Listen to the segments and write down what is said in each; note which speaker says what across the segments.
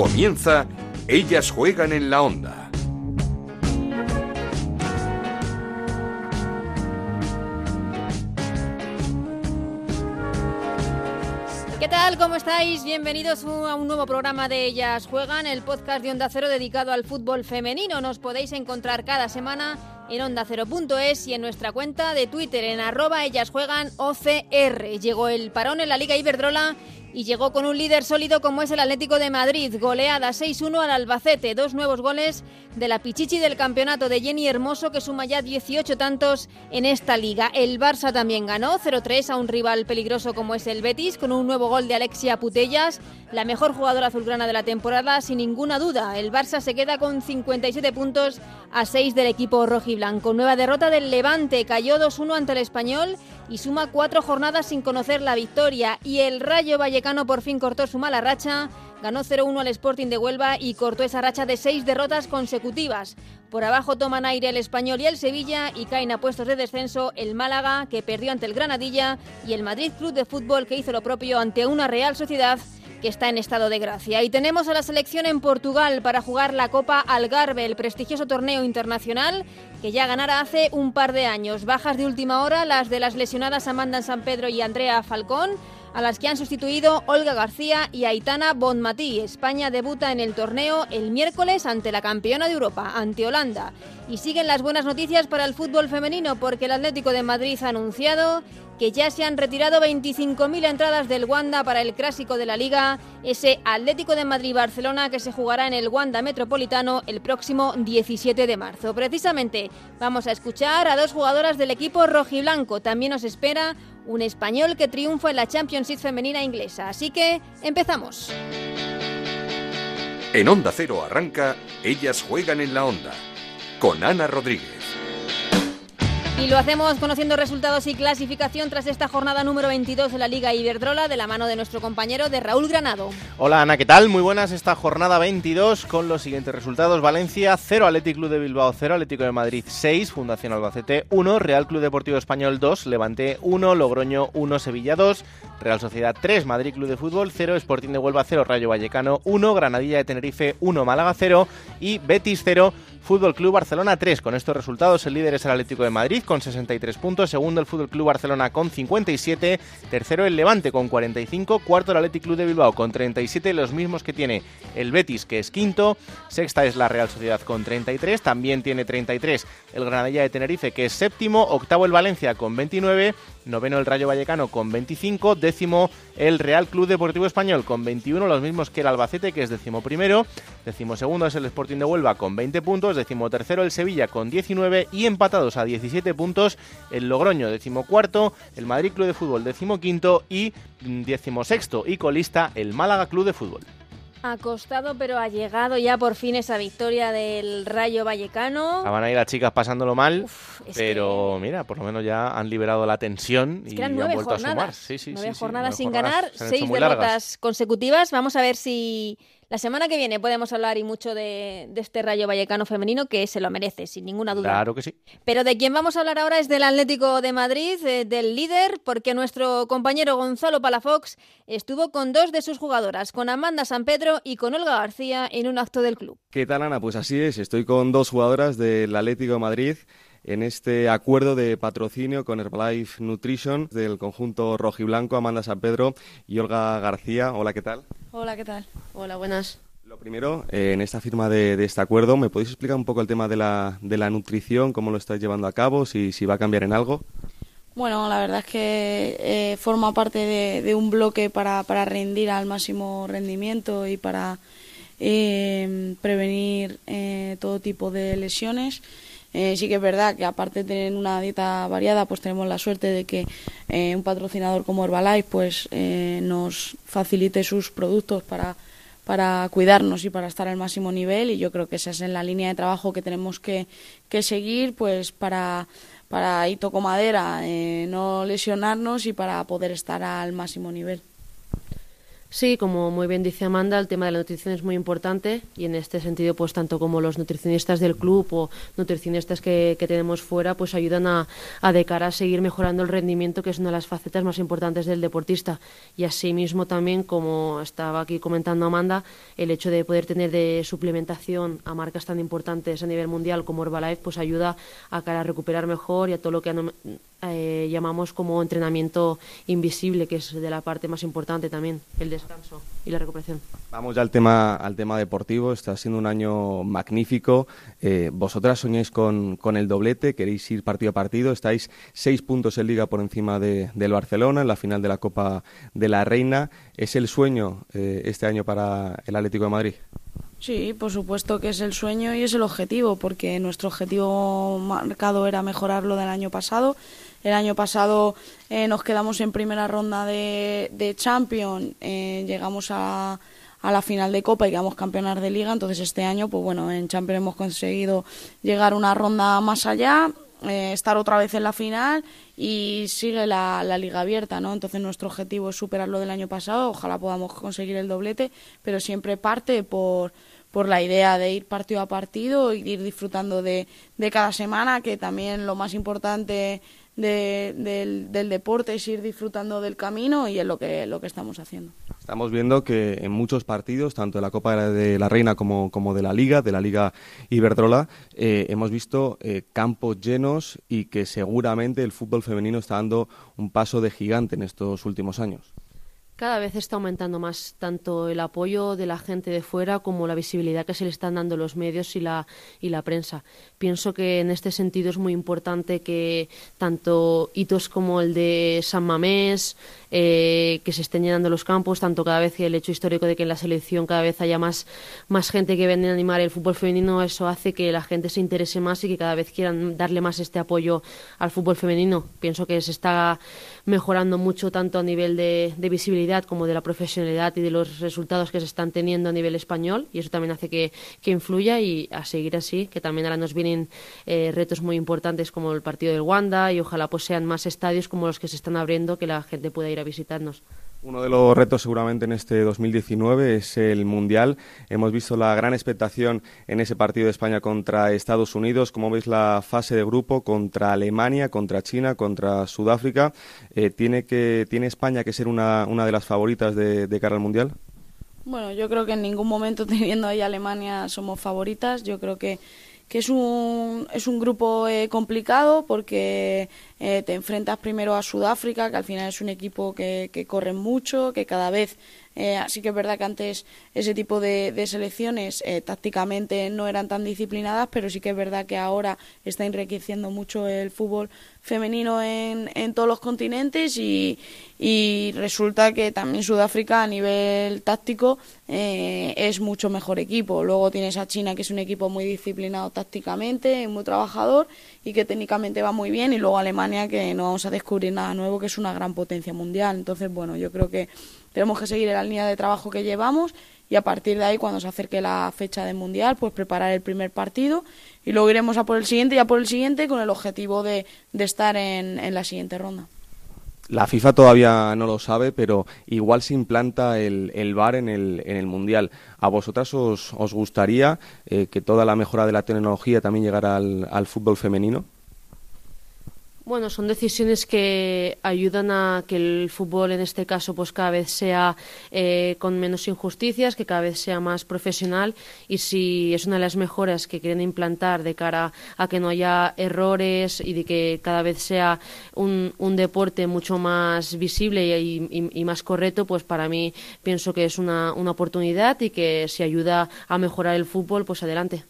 Speaker 1: Comienza Ellas juegan en la onda.
Speaker 2: ¿Qué tal? ¿Cómo estáis? Bienvenidos a un nuevo programa de Ellas Juegan, el podcast de Onda Cero dedicado al fútbol femenino. Nos podéis encontrar cada semana en ondacero.es y en nuestra cuenta de Twitter en arroba ellas juegan OCR. Llegó el parón en la Liga Iberdrola y llegó con un líder sólido como es el Atlético de Madrid. Goleada 6-1 al Albacete. Dos nuevos goles de la Pichichi del campeonato de Jenny Hermoso que suma ya 18 tantos en esta liga. El Barça también ganó 0-3 a un rival peligroso como es el Betis con un nuevo gol de Alexia Putellas, la mejor jugadora azulgrana de la temporada sin ninguna duda. El Barça se queda con 57 puntos a 6 del equipo rojiblanco. Nueva derrota del Levante, cayó 2-1 ante el Español y suma cuatro jornadas sin conocer la victoria. Y el Rayo Vallecano por fin cortó su mala racha, ganó 0-1 al Sporting de Huelva y cortó esa racha de seis derrotas consecutivas. Por abajo toman aire el Español y el Sevilla y caen a puestos de descenso el Málaga, que perdió ante el Granadilla, y el Madrid Club de Fútbol, que hizo lo propio ante una Real Sociedad que está en estado de gracia. Y tenemos a la selección en Portugal para jugar la Copa Algarve, el prestigioso torneo internacional que ya ganara hace un par de años. Bajas de última hora, las de las lesionadas Amanda San Pedro y Andrea Falcón, a las que han sustituido Olga García y Aitana Bonmatí. España debuta en el torneo el miércoles ante la campeona de Europa, ante Holanda. Y siguen las buenas noticias para el fútbol femenino porque el Atlético de Madrid ha anunciado que ya se han retirado 25.000 entradas del Wanda para el clásico de la Liga, ese Atlético de Madrid-Barcelona que se jugará en el Wanda Metropolitano el próximo 17 de marzo. Precisamente vamos a escuchar a dos jugadoras del equipo rojiblanco. También nos espera un español que triunfa en la Championship femenina inglesa. Así que empezamos.
Speaker 1: En Onda Cero arranca Ellas juegan en la onda con Ana Rodríguez.
Speaker 2: Y lo hacemos conociendo resultados y clasificación tras esta jornada número 22 de la Liga Iberdrola de la mano de nuestro compañero de Raúl Granado.
Speaker 3: Hola Ana, ¿qué tal? Muy buenas esta jornada 22 con los siguientes resultados. Valencia 0, Atlético Club de Bilbao 0, Atlético de Madrid 6, Fundación Albacete 1, Real Club Deportivo Español 2, Levante 1, Logroño 1, Sevilla 2, Real Sociedad 3, Madrid Club de Fútbol 0, Sporting de Huelva 0, Rayo Vallecano 1, Granadilla de Tenerife 1, Málaga 0 y Betis 0, Fútbol Club Barcelona 3. Con estos resultados, el líder es el Atlético de Madrid con 63 puntos, segundo el Fútbol Club Barcelona con 57, tercero el Levante con 45, cuarto el Atlético Club de Bilbao con 37, los mismos que tiene el Betis que es quinto, sexta es la Real Sociedad con 33, también tiene 33 el Granadilla de Tenerife que es séptimo, octavo el Valencia con 29, noveno el Rayo Vallecano con 25, décimo el Real Club Deportivo Español con 21, los mismos que el Albacete que es décimo primero, décimo segundo es el Sporting de Huelva con 20 puntos, décimo tercero el Sevilla con 19 y empatados a 17 puntos. El Logroño décimo cuarto, el Madrid Club de Fútbol décimo quinto. Y décimo sexto y colista el Málaga Club de Fútbol.
Speaker 2: Ha costado, pero ha llegado ya por fin esa victoria del Rayo Vallecano.
Speaker 3: Van a ir las chicas pasándolo mal, Uf, pero que... mira, por lo menos ya han liberado la tensión
Speaker 2: es
Speaker 3: y
Speaker 2: han
Speaker 3: vuelto
Speaker 2: jornadas,
Speaker 3: a sumar. Sí, sí,
Speaker 2: nueve
Speaker 3: sí,
Speaker 2: jornadas sin ganar, seis derrotas consecutivas. Vamos a ver si la semana que viene podemos hablar y mucho de, de, este Rayo Vallecano femenino que se lo merece, sin ninguna duda.
Speaker 3: Claro que sí.
Speaker 2: Pero de quien vamos a hablar ahora es del Atlético de Madrid, eh, del líder, porque nuestro compañero Gonzalo Palafox estuvo con dos de sus jugadoras, con Amanda San Pedro y con Olga García, en un acto del club.
Speaker 4: ¿Qué tal, Ana? Pues así es, estoy con dos jugadoras del Atlético de Madrid en este acuerdo de patrocinio con Herbalife Nutrition del conjunto rojiblanco, Amanda San Pedro y Olga García. Hola, ¿qué tal?
Speaker 5: Hola, ¿qué tal? Hola, buenas.
Speaker 4: Lo primero, eh, en esta firma de, de, este acuerdo, ¿me podéis explicar un poco el tema de la, de la nutrición, cómo lo estáis llevando a cabo, si, si va a cambiar en algo?
Speaker 5: Bueno, la verdad es que eh, forma parte de, de un bloque para, para, rendir al máximo rendimiento y para eh, prevenir todo tipo de lesiones. Eh, sí que es verdad que aparte de tener una dieta variada, pues tenemos la suerte de que eh, un patrocinador como Herbalife pues eh, nos facilite sus productos para, para cuidarnos y para estar al máximo nivel y yo creo que esa es en la línea de trabajo que tenemos que, que seguir pues para para y toco madera no lesionarnos y para poder estar al máximo nivel.
Speaker 6: Sí, como muy bien dice Amanda, el tema de la nutrición es muy importante y en este sentido, pues tanto como los nutricionistas del club o nutricionistas que, tenemos fuera, pues ayudan a, a, de cara a seguir mejorando el rendimiento, que es una de las facetas más importantes del deportista. Y asimismo también, como estaba aquí comentando Amanda, el hecho de poder tener de suplementación a marcas tan importantes a nivel mundial como Herbalife, pues ayuda a cara a recuperar mejor y a todo lo que eh, llamamos como entrenamiento invisible, que es de la parte más importante también, el descanso y la recuperación.
Speaker 4: Vamos ya al tema, al tema deportivo. Está siendo un año magnífico. Eh, vosotras soñáis con, con, el doblete, queréis ir partido a partido. Estáis seis puntos en liga por encima de, del Barcelona en la final de la Copa de la Reina. ¿Es el sueño eh, este año para el Atlético de Madrid?
Speaker 5: Sí, por supuesto que es el sueño y es el objetivo, porque nuestro objetivo marcado era mejorar lo del año pasado. El año pasado eh, nos quedamos en primera ronda de, de Champions, eh, llegamos a, a, la final de Copa y quedamos campeonar de Liga. Entonces este año, pues bueno, en Champions hemos conseguido llegar una ronda más allá, eh, estar otra vez en la final y sigue la, la, liga abierta, ¿no? Entonces nuestro objetivo es superar lo del año pasado, ojalá podamos conseguir el doblete, pero siempre parte por por la idea de ir partido a partido y ir disfrutando de, de cada semana, que también lo más importante del, deporte es ir disfrutando del camino y es lo que, lo que estamos haciendo.
Speaker 4: Estamos viendo que en muchos partidos, tanto de la Copa de la Reina como, como de la Liga, de la Liga Iberdrola, eh, hemos visto eh, campos llenos y que seguramente el fútbol femenino está dando un paso de gigante en estos últimos años.
Speaker 6: Cada vez está aumentando más tanto el apoyo de la gente de fuera como la visibilidad que se le están dando los medios y la, y la prensa. Pienso que en este sentido es muy importante que tanto hitos como el de San Mamés, eh, que se estén llenando los campos, tanto cada vez que el hecho histórico de que en la selección cada vez haya más, más gente que viene a animar el fútbol femenino, eso hace que la gente se interese más y que cada vez quieran darle más este apoyo al fútbol femenino. Pienso que se está mejorando mucho tanto a nivel de, visibilidad como de la profesionalidad y de los resultados que se están teniendo a nivel español y eso también hace que, que influya y a seguir así, que también ahora nos vienen eh, retos muy importantes como el partido del Wanda y ojalá pues sean más estadios como los que se están abriendo que la gente pueda ir visitarnos.
Speaker 4: Uno de los retos seguramente en este 2019 es el Mundial. Hemos visto la gran expectación en ese partido de España contra Estados Unidos. Como veis la fase de grupo contra Alemania, contra China, contra Sudáfrica? Eh, ¿tiene, que, ¿Tiene España que ser una, una de las favoritas de, de cara al Mundial?
Speaker 5: Bueno, yo creo que en ningún momento teniendo ahí Alemania somos favoritas. Yo creo que que es un, es un grupo eh, complicado porque eh, te enfrentas primero a Sudáfrica, que al final es un equipo que, que corre mucho, que cada vez eh, así que es verdad que antes ese tipo de, selecciones eh, tácticamente no eran tan disciplinadas, pero sí que es verdad que ahora está enriqueciendo mucho el fútbol femenino en, en todos los continentes y, y, resulta que también Sudáfrica a nivel táctico eh, es mucho mejor equipo. Luego tienes a China que es un equipo muy disciplinado tácticamente, muy trabajador y que técnicamente va muy bien y luego Alemania que no vamos a descubrir nada nuevo que es una gran potencia mundial. Entonces, bueno, yo creo que tenemos que seguir en la línea de trabajo que llevamos y a partir de ahí, cuando se acerque la fecha del Mundial, pues preparar el primer partido y luego iremos a por el siguiente y a por el siguiente con el objetivo de, estar en, la siguiente ronda.
Speaker 4: La FIFA todavía no lo sabe, pero igual se implanta el, el VAR en el, en el Mundial. ¿A vosotras os, os gustaría eh, que toda la mejora de la tecnología también llegara al fútbol femenino?
Speaker 6: Bueno, son decisiones que ayudan a que el fútbol en este caso pues cada vez sea eh, con menos injusticias, que cada vez sea más profesional y si es una de las mejoras que quieren implantar de cara a que no haya errores y de que cada vez sea un, deporte mucho más visible y, y, más correcto, pues para mí pienso que es una, una oportunidad y que si ayuda a mejorar el fútbol, pues adelante.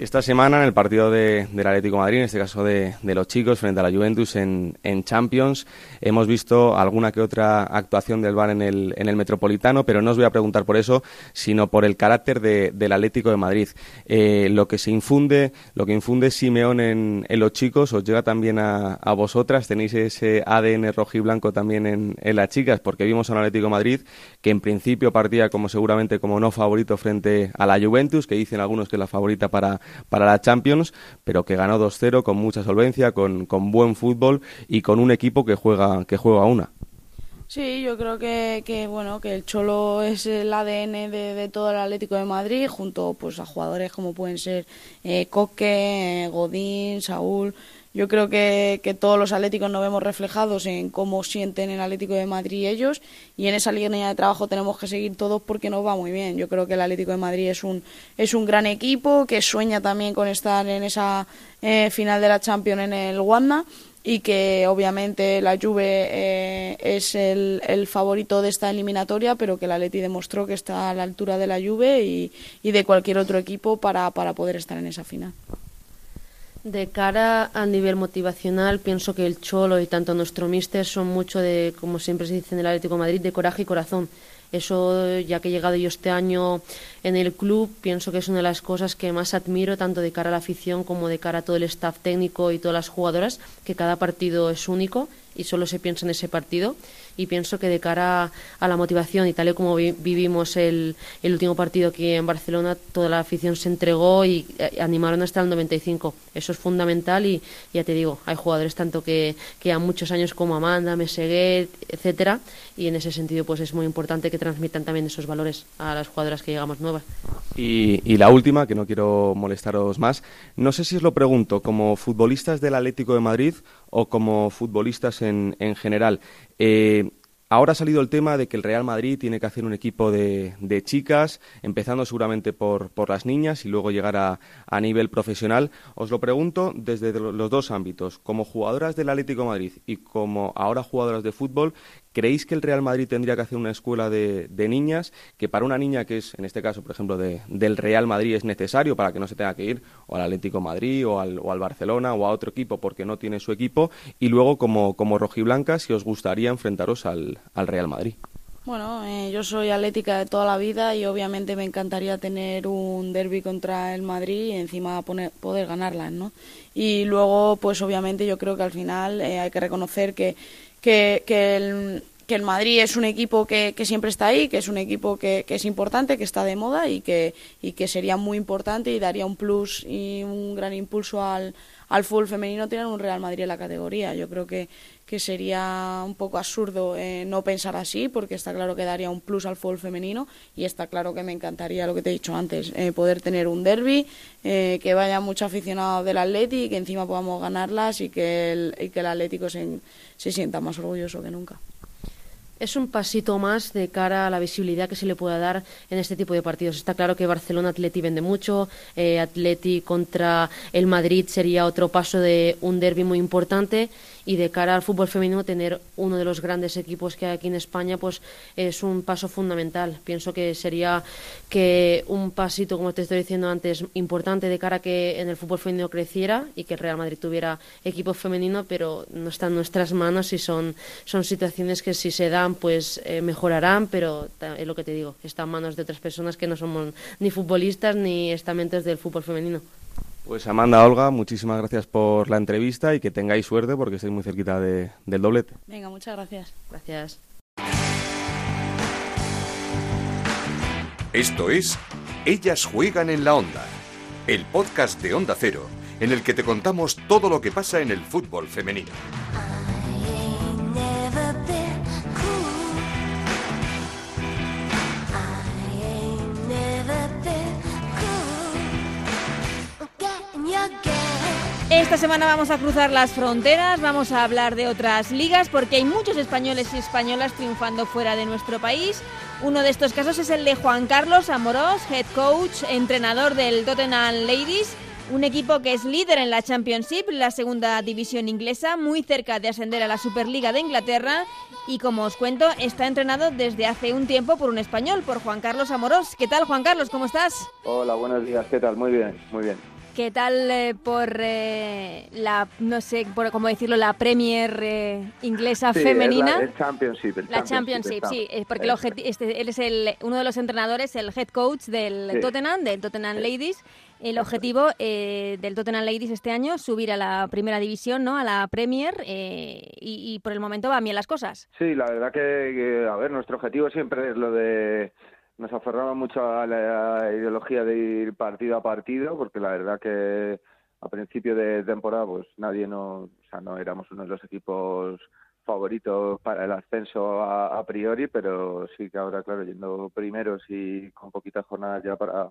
Speaker 4: Esta semana en el partido de, del Atlético Madrid, en este caso de, los chicos, frente a la Juventus en, Champions, hemos visto alguna que otra actuación del VAR en el, en el Metropolitano, pero no os voy a preguntar por eso, sino por el carácter del Atlético de Madrid. Eh, lo que se infunde, lo que infunde Simeón en, los chicos, os llega también a, vosotras, tenéis ese ADN rojo y blanco también en, las chicas, porque vimos a un Atlético de Madrid que en principio partía como seguramente como no favorito frente a la Juventus, que dicen algunos que es la favorita para para la Champions, pero que ganó 2-0 con mucha solvencia, con, con buen fútbol y con un equipo que juega, que juega una.
Speaker 5: Sí, yo creo que, que, bueno que el Cholo es el ADN de, todo el Atlético de Madrid, junto pues a jugadores como pueden ser eh, Coque, eh, Godín, Saúl. Yo creo que, todos los atléticos nos vemos reflejados en cómo sienten el Atlético de Madrid ellos y en esa línea de trabajo tenemos que seguir todos porque nos va muy bien. Yo creo que el Atlético de Madrid es un, es un gran equipo que sueña también con estar en esa eh, final de la Champions en el Wanda y que obviamente la Juve eh, es el, el, favorito de esta eliminatoria, pero que la Leti demostró que está a la altura de la Juve y, y de cualquier otro equipo para, para poder estar en esa final.
Speaker 6: De cara a nivel motivacional, pienso que el Cholo y tanto nuestro míster son mucho de, como siempre se dice en el Atlético Madrid, de coraje y corazón. Eso, ya que he llegado yo este año en el club, pienso que es una de las cosas que más admiro, tanto de cara a la afición como de cara a todo el staff técnico y todas las jugadoras, que cada partido es único y solo se piensa en ese partido y pienso que de cara a la motivación y tal y como vivimos el, el, último partido aquí en Barcelona, toda la afición se entregó y eh, animaron hasta el 95. Eso es fundamental y ya te digo, hay jugadores tanto que, que han muchos años como Amanda, Meseguet, etcétera, y en ese sentido pues es muy importante que transmitan también esos valores a las jugadoras que llegamos nuevas.
Speaker 4: Y, la última, que no quiero molestaros más, no sé si os lo pregunto, como futbolistas del Atlético de Madrid o como futbolistas en, en general. Eh, ahora ha salido el tema de que el Real Madrid tiene que hacer un equipo de, de chicas, empezando seguramente por, por, las niñas y luego llegar a, a, nivel profesional. Os lo pregunto desde los dos ámbitos. Como jugadoras del Atlético de Madrid y como ahora jugadoras de fútbol, ¿Creéis que el Real Madrid tendría que hacer una escuela de, niñas que para una niña que es, en este caso, por ejemplo, de, del Real Madrid es necesario para que no se tenga que ir o al Atlético Madrid o al, o al Barcelona o a otro equipo porque no tiene su equipo? Y luego, como, como rojiblanca, si os gustaría enfrentaros al, al Real Madrid.
Speaker 5: Bueno, eh, yo soy atlética de toda la vida y obviamente me encantaría tener un derby contra el Madrid y encima poner, poder ganarla, ¿no? Y luego, pues obviamente yo creo que al final eh, hay que reconocer que que, que, el, que el Madrid es un equipo que, que, siempre está ahí, que es un equipo que, que, es importante, que está de moda y que, y que sería muy importante y daría un plus y un gran impulso al, al fútbol femenino tener un Real Madrid en la categoría. Yo creo que, que sería un poco absurdo eh, no pensar así, porque está claro que daría un plus al fútbol femenino y está claro que me encantaría lo que te he dicho antes, eh, poder tener un derby, eh, que vaya mucho aficionado del Atleti y que encima podamos ganarlas y que el, y que el Atlético se, se sienta más orgulloso que nunca
Speaker 6: es un pasito más de cara a la visibilidad que se le pueda dar en este tipo de partidos. Está claro que Barcelona Atleti vende mucho, eh, Atleti contra el Madrid sería otro paso de un derby muy importante y de cara al fútbol femenino tener uno de los grandes equipos que hay aquí en España pues es un paso fundamental. Pienso que sería que un pasito, como te estoy diciendo antes, importante de cara a que en el fútbol femenino creciera y que el Real Madrid tuviera equipo femenino, pero no está en nuestras manos y son, son situaciones que si se dan pues eh, mejorarán, pero es lo que te digo, está en manos de otras personas que no somos ni futbolistas ni estamentos del fútbol femenino.
Speaker 4: Pues Amanda, Olga, muchísimas gracias por la entrevista y que tengáis suerte porque estáis muy cerquita de, del doblete.
Speaker 5: Venga, muchas gracias.
Speaker 6: Gracias.
Speaker 1: Esto es Ellas juegan en la onda, el podcast de Onda Cero, en el que te contamos todo lo que pasa en el fútbol femenino.
Speaker 2: Esta semana vamos a cruzar las fronteras, vamos a hablar de otras ligas porque hay muchos españoles y españolas triunfando fuera de nuestro país. Uno de estos casos es el de Juan Carlos Amorós, head coach, entrenador del Tottenham Ladies, un equipo que es líder en la Championship, la segunda división inglesa, muy cerca de ascender a la Superliga de Inglaterra y como os cuento, está entrenado desde hace un tiempo por un español, por Juan Carlos Amorós. ¿Qué tal Juan Carlos? ¿Cómo estás?
Speaker 7: Hola, buenos días. ¿Qué tal? Muy bien, muy bien.
Speaker 2: ¿Qué tal eh, por eh, la, no sé por cómo decirlo, la Premier eh, inglesa
Speaker 7: Sí,
Speaker 2: femenina?
Speaker 7: la, el Championship. el
Speaker 2: La Championship,
Speaker 7: está.
Speaker 2: sí, porque el este, él es el, uno de los entrenadores, el head coach del
Speaker 7: Sí.
Speaker 2: Tottenham, del Tottenham Ladies. El objetivo eh, del Tottenham Ladies este año es subir a la primera división, ¿no? A la Premier eh, y, y por el momento van bien las cosas.
Speaker 7: Sí, la verdad que, que, a ver, nuestro objetivo siempre es lo de... Nos aferramos mucho a la ideología de ir partido a partido, porque la verdad que a principio de temporada pues nadie no, o sea, no éramos uno de los equipos favorito para el ascenso a, priori, pero sí que ahora, claro, yendo primeros y con poquitas jornadas ya para,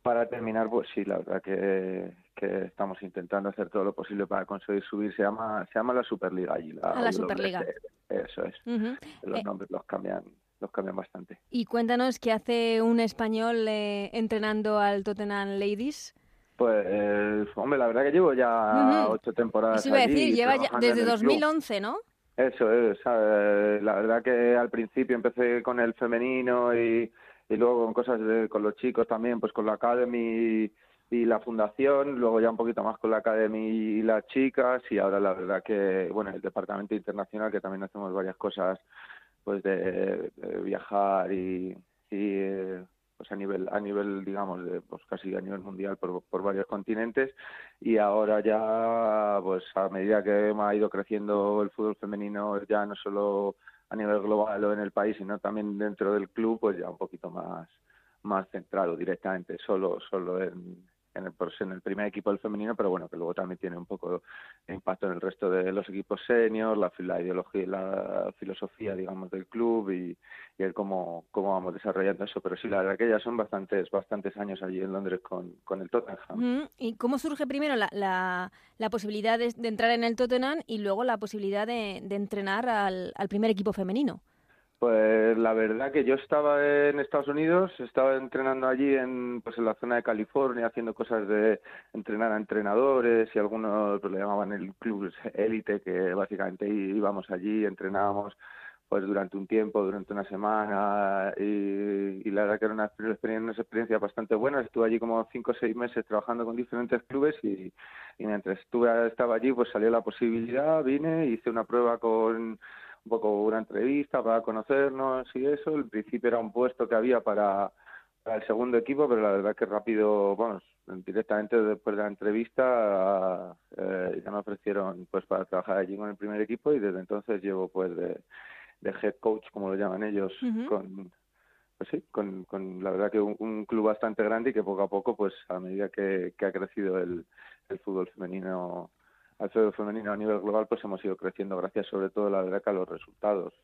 Speaker 7: para terminar, pues sí, la verdad que, que, estamos intentando hacer todo lo posible para conseguir subir. Se llama, se llama la Superliga allí. La,
Speaker 2: a la Superliga.
Speaker 7: Eso es. Los eh, nombres los cambian los cambian bastante.
Speaker 2: Y cuéntanos qué hace un español eh, entrenando al Tottenham Ladies.
Speaker 7: Pues, hombre, la verdad que llevo ya ocho temporadas.
Speaker 2: Eso iba a decir, lleva ya, desde 2011, ¿no?
Speaker 7: Eso es, la verdad que al principio empecé con el femenino y, y luego con cosas de, con los chicos también, pues con la Academy y, la fundación, luego ya un poquito más con la Academy y las chicas y ahora la verdad que, bueno, el departamento internacional que también hacemos varias cosas pues de, viajar y, y pues a nivel a nivel digamos de pues casi a nivel mundial por, por varios continentes. Y ahora ya pues a medida que ha ido creciendo el fútbol femenino ya no solo a nivel global o en el país sino también dentro del club pues ya un poquito más más centrado directamente solo solo en, en el, en el primer equipo del femenino, pero bueno, que luego también tiene un poco de impacto en el resto de los equipos seniors, la, la ideología, la filosofía, digamos, del club y, el cómo, vamos desarrollando eso. Pero sí, la verdad que ya son bastantes, bastantes años allí en Londres con, el Tottenham.
Speaker 2: ¿Y cómo surge primero la, la, la posibilidad de, entrar en el Tottenham y luego la posibilidad de, entrenar al primer equipo femenino?
Speaker 7: Pues la verdad que yo estaba en Estados Unidos, estaba entrenando allí en pues en la zona de California, haciendo cosas de entrenar a entrenadores y algunos pues, le llamaban el club élite, que básicamente íbamos allí, entrenábamos pues durante un tiempo, durante una semana y, la verdad que era una experiencia, una experiencia bastante buena. Estuve allí como cinco o seis meses trabajando con diferentes clubes y, y mientras estuve estaba allí pues salió la posibilidad, vine, hice una prueba con un poco una entrevista para conocernos y eso. El principio era un puesto que había para, el segundo equipo, pero la verdad que rápido, bueno, directamente después de la entrevista eh, ya me ofrecieron pues para trabajar allí con el primer equipo y desde entonces llevo pues de, head coach, como lo llaman ellos, con pues sí, con, con la verdad que un, club bastante grande y que poco a poco, pues a medida que, que ha crecido el, el fútbol femenino al fútbol femenino a nivel global, pues hemos ido creciendo gracias sobre todo, la verdad, a los resultados.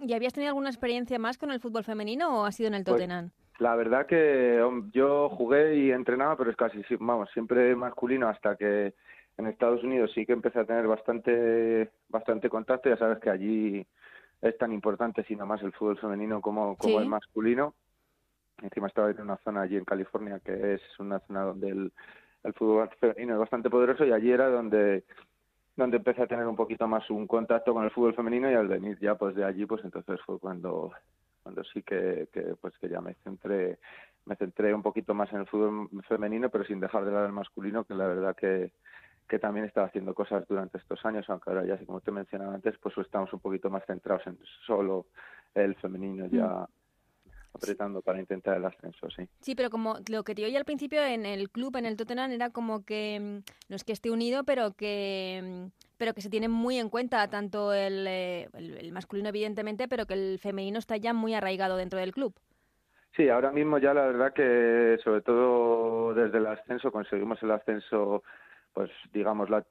Speaker 2: ¿Y habías tenido alguna experiencia más con el fútbol femenino o ha sido en el pues, Tottenham?
Speaker 7: la verdad que yo jugué y entrenaba, pero es casi, vamos, siempre masculino hasta que en Estados Unidos sí que empecé a tener bastante, bastante contacto. Ya sabes que allí es tan importante, sino más el fútbol femenino como, como el masculino. Encima estaba en una zona allí en California que es una zona donde el, el fútbol femenino es bastante poderoso y allí era donde donde empecé a tener un poquito más un contacto con el fútbol femenino y al venir ya pues de allí pues entonces fue cuando cuando sí que, que pues que ya me centré me centré un poquito más en el fútbol femenino pero sin dejar de lado el masculino que la verdad que que también estaba haciendo cosas durante estos años, aunque ahora ya, como te mencionaba antes, pues estamos un poquito más centrados en solo el femenino ya mm apretando para intentar el ascenso, sí.
Speaker 2: Sí, pero como lo que te oí al principio en el club, en el Tottenham, era como que mm, no es que esté unido, pero que mm, pero que se tiene muy en cuenta tanto eh, el, el, masculino evidentemente, pero que el femenino está ya muy arraigado dentro del club.
Speaker 7: Sí, ahora mismo ya la verdad que sobre todo desde el ascenso conseguimos el ascenso, pues digamos la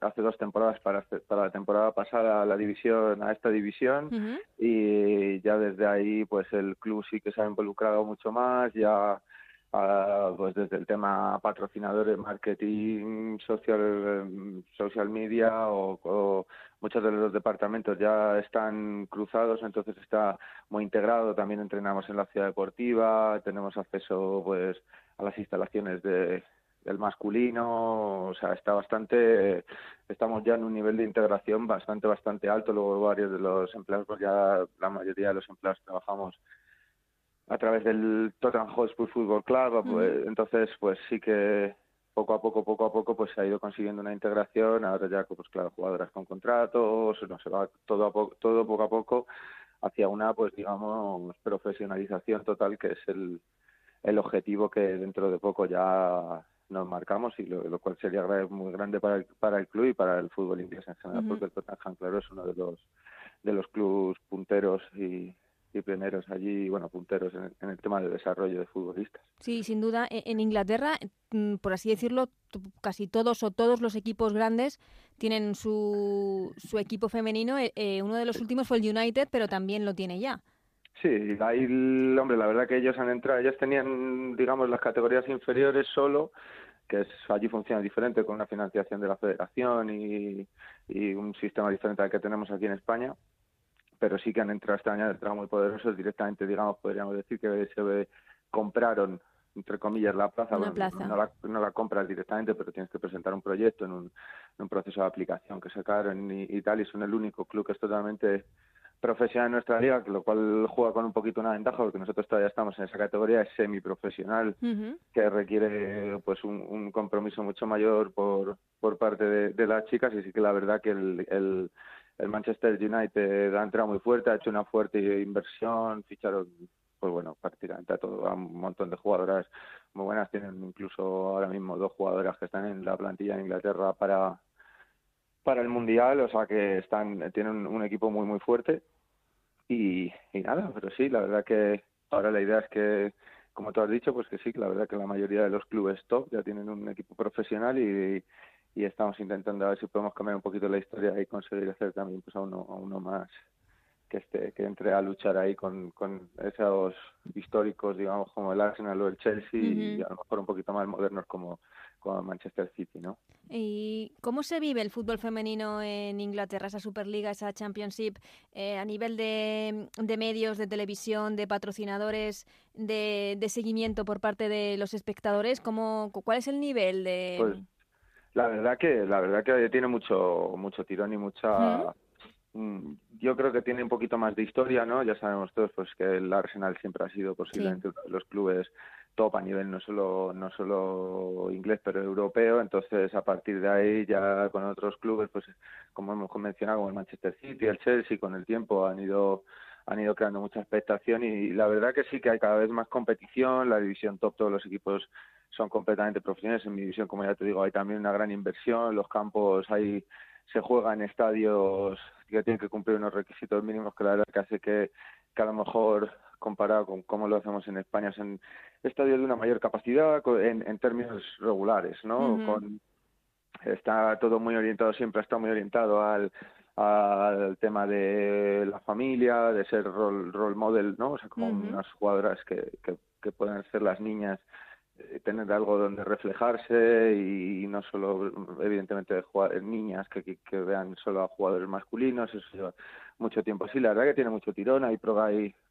Speaker 7: hace dos temporadas para, para la temporada pasada a la división, a esta división, y ya desde ahí pues el club sí que se ha involucrado mucho más, ya ah, pues desde el tema patrocinadores, marketing, social, social media o, muchos de los departamentos ya están cruzados, entonces está muy integrado. También entrenamos en la ciudad deportiva, tenemos acceso pues a las instalaciones de, el masculino, o sea, está bastante, estamos ya en un nivel de integración bastante, bastante alto. Luego varios de los empleados, pues ya la mayoría de los empleados trabajamos a través del Tottenham Hotspur Football Club, pues, entonces pues sí que poco a poco, poco a poco, pues se ha ido consiguiendo una integración. Ahora ya, pues claro, jugadoras con contratos, no se va todo a poco, todo poco a poco hacia una, pues digamos, profesionalización total, que es el, el objetivo que dentro de poco ya nos marcamos y lo, cual sería muy grande para el, para el club y para el fútbol inglés en general, porque el Tottenham, claro, es uno de los de los clubes punteros y, y pioneros allí, bueno, punteros en, el tema de desarrollo de futbolistas.
Speaker 2: Sí, sin duda. E, en Inglaterra, mm, por así decirlo, casi todos o todos los equipos grandes tienen su, su equipo femenino. Eh, uno de los últimos fue el United, pero también lo tiene ya.
Speaker 7: Sí, ahí, hombre, la verdad que ellos han entrado, ellos tenían, digamos, las categorías inferiores solo, que es, allí funciona diferente con una financiación de la federación y, y un sistema diferente al que tenemos aquí en España pero sí que han entrado este año, han entrado muy poderosos directamente, digamos, podríamos decir que se compraron entre comillas la plaza,
Speaker 2: no,
Speaker 7: la, no, la, compras directamente pero tienes que presentar un proyecto en un, un proceso de aplicación que sacaron y, y, tal y son el único club que es totalmente profesional en nuestra liga, lo cual juega con un poquito una ventaja porque nosotros todavía estamos en esa categoría semiprofesional que requiere pues un, un, compromiso mucho mayor por, por parte de, de, las chicas y sí que la verdad que el, el el Manchester United ha entrado muy fuerte, ha hecho una fuerte inversión, ficharon, pues bueno, prácticamente a todo, a un montón de jugadoras muy buenas. Tienen incluso ahora mismo dos jugadoras que están en la plantilla en Inglaterra para para el mundial, o sea que están tienen un equipo muy muy fuerte. Y, y nada, pero sí, la verdad que ahora la idea es que como tú has dicho, pues que sí, que la verdad que la mayoría de los clubes top ya tienen un equipo profesional y, y estamos intentando a ver si podemos cambiar un poquito la historia y conseguir hacer también pues a uno, a uno más que esté, que entre a luchar ahí con, con esos históricos, digamos, como el Arsenal o el Chelsea y a lo mejor un poquito más modernos como, como Manchester City, ¿no?
Speaker 2: ¿Y cómo se vive el fútbol femenino en Inglaterra, esa Superliga, esa Championship, eh, a nivel de, de, medios, de televisión, de patrocinadores, de, de, seguimiento por parte de los espectadores? ¿Cómo, ¿Cuál es el nivel de...?
Speaker 7: Pues, la verdad que la verdad que tiene mucho mucho tirón y mucha mm, yo creo que tiene un poquito más de historia, ¿no? Ya sabemos todos pues que el Arsenal siempre ha sido posiblemente uno de los clubes top a nivel no solo no solo inglés pero europeo entonces a partir de ahí ya con otros clubes pues como hemos mencionado como el Manchester City el Chelsea con el tiempo han ido han ido creando mucha expectación y la verdad que sí que hay cada vez más competición la división top todos los equipos son completamente profesionales. En mi visión, como ya te digo, hay también una gran inversión. Los campos ahí se juega en estadios que tienen que cumplir unos requisitos mínimos que la verdad que hace que, que a lo mejor comparado con cómo lo hacemos en España son estadios de una mayor capacidad en, en términos regulares, ¿no? Con está todo muy orientado siempre está muy orientado al al tema de la familia, de ser role, role model, ¿no? O sea, como unas jugadoras que, que, que puedan ser las niñas eh, tener algo donde reflejarse y no solo evidentemente jugar, niñas que, que, vean solo a jugadores masculinos eso lleva mucho tiempo. Sí la verdad que tiene mucho tirón ahí pro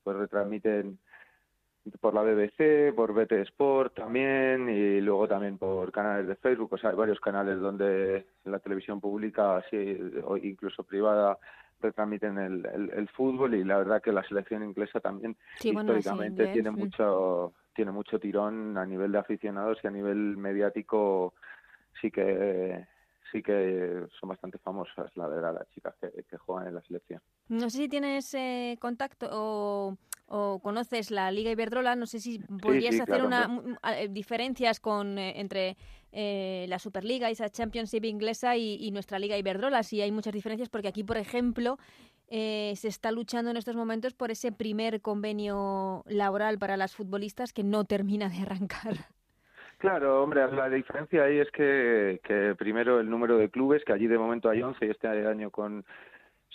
Speaker 7: pues retransmiten por la BBC, por BT Sport también y luego también por canales de Facebook, o sea, hay varios canales donde la televisión pública, así, o incluso privada, retransmiten el, el, fútbol y la verdad que la selección inglesa también históricamente tiene mucho tiene mucho tirón a nivel de aficionados y a nivel mediático sí que sí que son bastante famosas, la verdad, las chicas que, juegan en la selección.
Speaker 2: No sé si tienes eh, contacto o, o, conoces la Liga Iberdrola, no sé si podrías hacer una eh, diferencias con eh, entre la Superliga, esa Championship inglesa y, y, nuestra Liga Iberdrola, si hay muchas diferencias, porque aquí, por ejemplo, eh, se está luchando en estos momentos por ese primer convenio laboral para las futbolistas que no termina de arrancar.
Speaker 7: Claro, hombre, la diferencia ahí es que, que primero el número de clubes, que allí de momento hay 11 y este año con,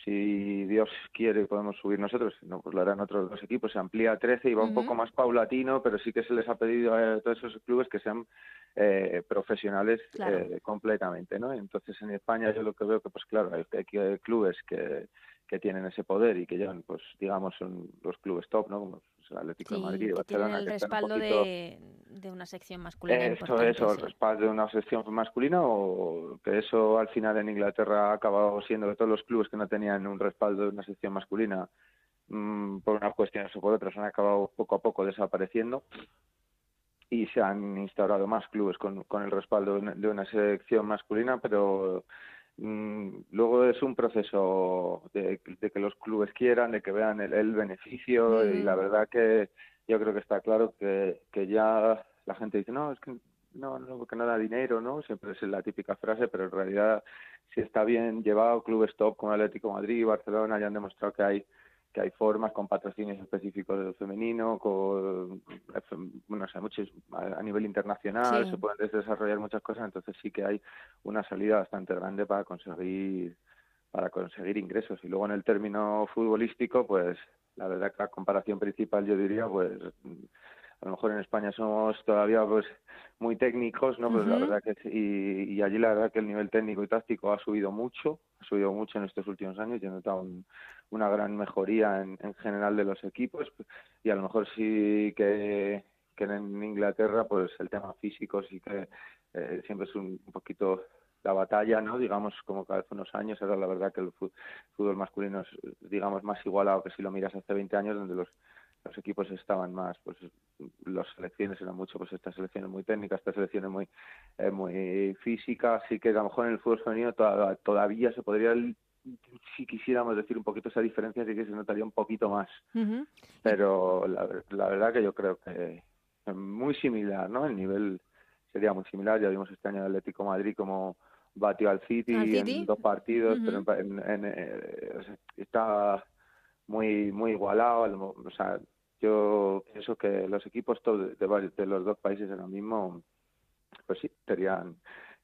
Speaker 7: si Dios quiere, podemos subir nosotros, no, pues lo harán otros dos equipos, se amplía a 13 y va un poco más paulatino, pero sí que se les ha pedido a todos esos clubes que sean eh, profesionales eh, completamente, ¿no? Entonces en España yo lo que veo que, pues claro, hay, hay clubes que que tienen ese poder y que llevan, pues digamos, son los clubes top, ¿no? Como el Atlético de Madrid y Barcelona.
Speaker 2: el respaldo de, de, una sección masculina.
Speaker 7: Eso, eso, el respaldo de una sección masculina o que eso al final en Inglaterra ha acabado siendo que todos los clubes que no tenían un respaldo de una sección masculina mmm, por unas cuestiones o por otras han acabado poco a poco desapareciendo y se han instaurado más clubes con, con el respaldo de una sección masculina, pero Mm, luego es un proceso de, que los clubes quieran, de que vean el, beneficio y la verdad que yo creo que está claro que, que ya la gente dice, no, es que no, no, que no da dinero, ¿no? Siempre es la típica frase, pero en realidad si está bien llevado, clubes top como Atlético Madrid y Barcelona ya han demostrado que hay que hay formas con patrocinios específicos del femenino, con, bueno, o muchos, a, nivel internacional se pueden desarrollar muchas cosas, entonces sí que hay una salida bastante grande para conseguir para conseguir ingresos. Y luego en el término futbolístico, pues la verdad que la comparación principal yo diría, pues a lo mejor en España somos todavía pues muy técnicos, ¿no? Pues la verdad que y, y, allí la verdad que el nivel técnico y táctico ha subido mucho, ha subido mucho en estos últimos años. Yo he notado una gran mejoría en, en, general de los equipos y a lo mejor sí que, que en Inglaterra pues el tema físico sí que eh, siempre es un, un poquito la batalla, ¿no? Digamos, como cada hace unos años, era la verdad que el fútbol masculino es, digamos, más igualado que si lo miras hace 20 años, donde los, los equipos estaban más, pues las selecciones eran mucho, pues estas selecciones muy técnicas, estas selecciones muy eh, muy físicas, así que a lo mejor en el fútbol femenino todavía, se podría si quisiéramos decir un poquito esa diferencia, sí que se notaría un poquito más. Pero la, la, verdad que yo creo que es muy similar, ¿no? El nivel sería muy similar. Ya vimos este año el Atlético Madrid como batió al City, en dos partidos, pero en, eh, está muy muy igualado. O sea, yo pienso que los equipos de, de, los dos países ahora mismo, pues sí, serían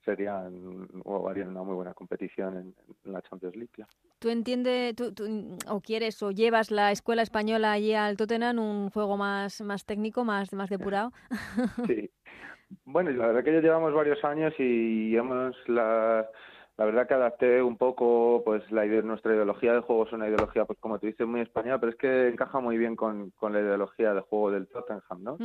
Speaker 7: serían o harían una muy buena competición en, la Champions League.
Speaker 2: ¿Tú entiendes tú, o quieres o llevas la escuela española allí al Tottenham un juego más más técnico, más más depurado?
Speaker 7: sí, bueno, la verdad que ya llevamos varios años y hemos la, la verdad que adapté un poco pues la nuestra ideología de juego. Es una ideología pues como te dices muy española pero es que encaja muy bien con, con la ideología de juego del Tottenham no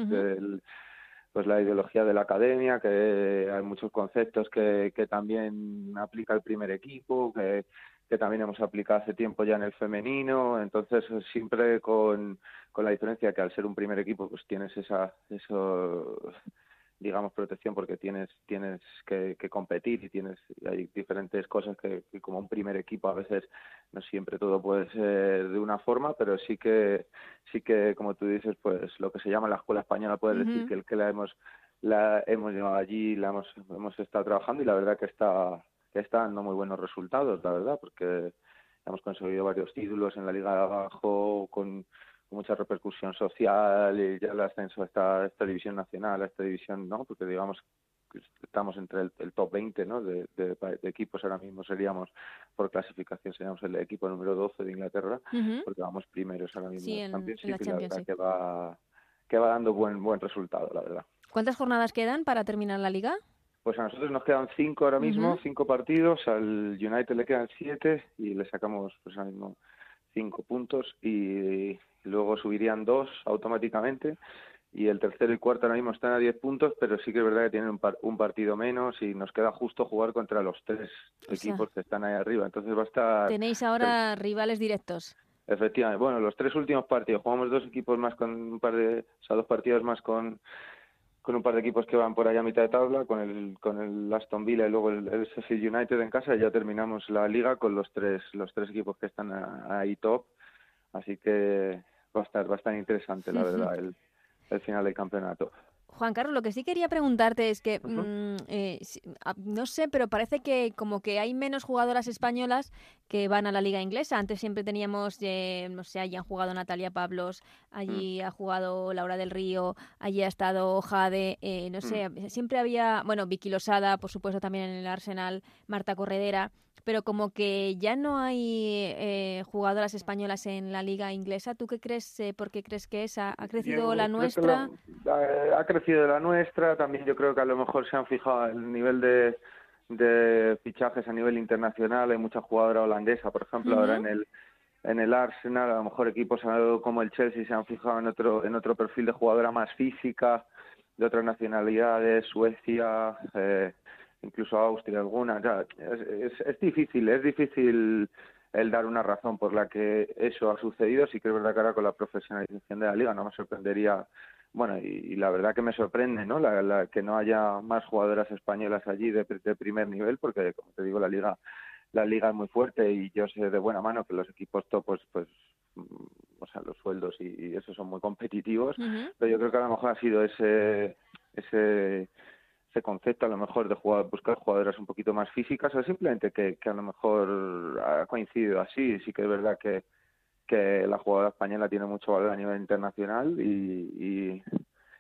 Speaker 7: pues la ideología de la academia que hay muchos conceptos que, que también aplica el primer equipo que que también hemos aplicado hace tiempo ya en el femenino, entonces siempre con, con la diferencia que al ser un primer equipo pues tienes esa eso digamos protección porque tienes tienes que, competir y tienes hay diferentes cosas que, como un primer equipo a veces no siempre todo puede ser de una forma pero sí que sí que como tú dices pues lo que se llama la escuela española puede decir que el que la hemos la hemos llevado allí la hemos hemos estado trabajando y la verdad que está que está dando muy buenos resultados la verdad porque hemos conseguido varios títulos en la liga de abajo con mucha repercusión social y ya el ascenso a esta, esta división nacional, a esta división, ¿no? Porque digamos que estamos entre el, top 20 ¿no? De, de, equipos ahora mismo seríamos por clasificación seríamos el equipo número 12 de Inglaterra porque vamos primeros ahora mismo
Speaker 2: en, la Champions,
Speaker 7: la verdad que va que va dando buen buen resultado la verdad
Speaker 2: ¿cuántas jornadas quedan para terminar la liga?
Speaker 7: Pues a nosotros nos quedan cinco ahora mismo, cinco partidos, al United le quedan siete y le sacamos pues ahora mismo cinco puntos y luego subirían dos automáticamente y el tercero y cuarto ahora mismo están a 10 puntos, pero sí que es verdad que tienen un, partido menos y nos queda justo jugar contra los tres equipos que están ahí arriba. Entonces va a estar...
Speaker 2: Tenéis ahora rivales directos.
Speaker 7: Efectivamente. Bueno, los tres últimos partidos jugamos dos equipos más con un par de... O sea, dos partidos más con con un par de equipos que van por allá a mitad de tabla, con el, con el Aston Villa y luego el, el Sheffield United en casa, y ya terminamos la liga con los tres, los tres equipos que están ahí top. Así que va a estar bastante interesante, la verdad, el, el final del campeonato.
Speaker 2: Juan Carlos, lo que sí quería preguntarte es que, mm, eh, ah, no sé, pero parece que como que hay menos jugadoras españolas que van a la liga inglesa. Antes siempre teníamos, eh, no sé, allí han jugado Natalia Pablos, allí mm. ha jugado Laura del Río, allí ha estado Jade, eh, no sé, mm. siempre había, bueno, Vicky Losada, por supuesto también en el Arsenal, Marta Corredera pero como que ya no hay eh, jugadoras españolas en la liga inglesa. ¿Tú qué crees? Eh, ¿Por qué crees que es? ¿Ha, crecido la nuestra?
Speaker 7: ha crecido la nuestra. También yo creo que a lo mejor se han fijado el nivel de, de fichajes a nivel internacional. Hay mucha jugadora holandesa, por ejemplo, ahora en el en el Arsenal, a lo mejor equipos como el Chelsea se han fijado en otro en otro perfil de jugadora más física, de otras nacionalidades, Suecia, eh, incluso Austria alguna. Ya, es, es, difícil, es difícil el dar una razón por la que eso ha sucedido. Sí que es verdad que ahora con la profesionalización de la liga no me sorprendería, bueno, y, la verdad que me sorprende, ¿no? La, que no haya más jugadoras españolas allí de, primer nivel, porque como te digo, la liga la liga es muy fuerte y yo sé de buena mano que los equipos top pues pues o sea los sueldos y, eso son muy competitivos pero yo creo que a lo mejor ha sido ese ese ese concepto a lo mejor de buscar jugadoras un poquito más físicas o simplemente que, que a lo mejor ha coincidido así. Sí que es verdad que, que la jugadora española tiene mucho valor a nivel internacional y,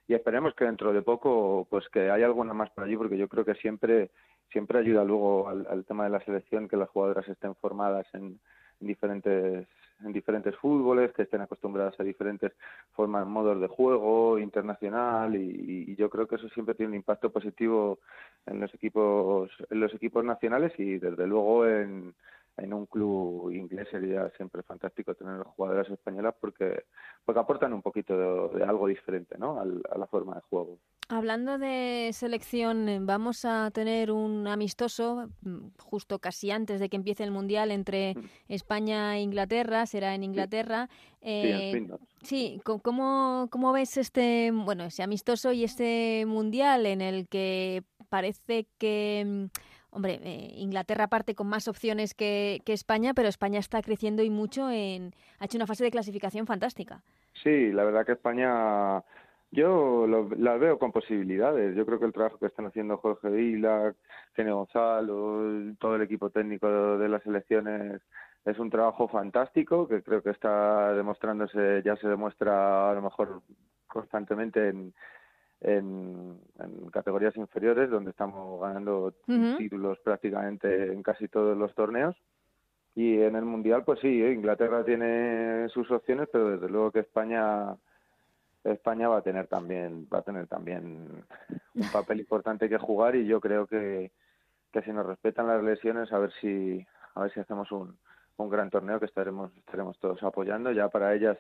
Speaker 7: y, esperemos que dentro de poco pues que haya alguna más por allí porque yo creo que siempre siempre ayuda luego al, tema de la selección que las jugadoras estén formadas en, diferentes en diferentes fútboles, que estén acostumbradas a diferentes formas, modos de juego internacional y, yo creo que eso siempre tiene un impacto positivo en los equipos en los equipos nacionales y desde luego en, en un club inglés sería siempre fantástico tener jugadoras españolas porque porque aportan un poquito de, algo diferente ¿no? a la forma de juego.
Speaker 2: Hablando de selección, vamos a tener un amistoso mm, justo casi antes de que empiece el Mundial entre mm. España e Inglaterra, será en Inglaterra.
Speaker 7: Eh,
Speaker 2: sí, ¿cómo, ¿cómo ves este, bueno, ese amistoso y este Mundial en el que parece que mm, hombre, eh, Inglaterra parte con más opciones que, España, pero España está creciendo y mucho en, ha hecho una fase de clasificación fantástica.
Speaker 7: Sí, la verdad que España, yo la veo con posibilidades. Yo creo que el trabajo que están haciendo Jorge Vila, Gene Gonzalo, todo el equipo técnico de las elecciones es un trabajo fantástico que creo que está demostrándose, ya se demuestra a lo mejor constantemente en, en, categorías inferiores, donde estamos ganando títulos prácticamente en casi todos los torneos. Y en el Mundial, pues sí. Inglaterra tiene sus opciones, pero desde luego que España España va a tener también va a tener también un papel importante que jugar y yo creo que, que si nos respetan las lesiones a ver si a ver si hacemos un, un gran torneo que estaremos estaremos todos apoyando ya para ellas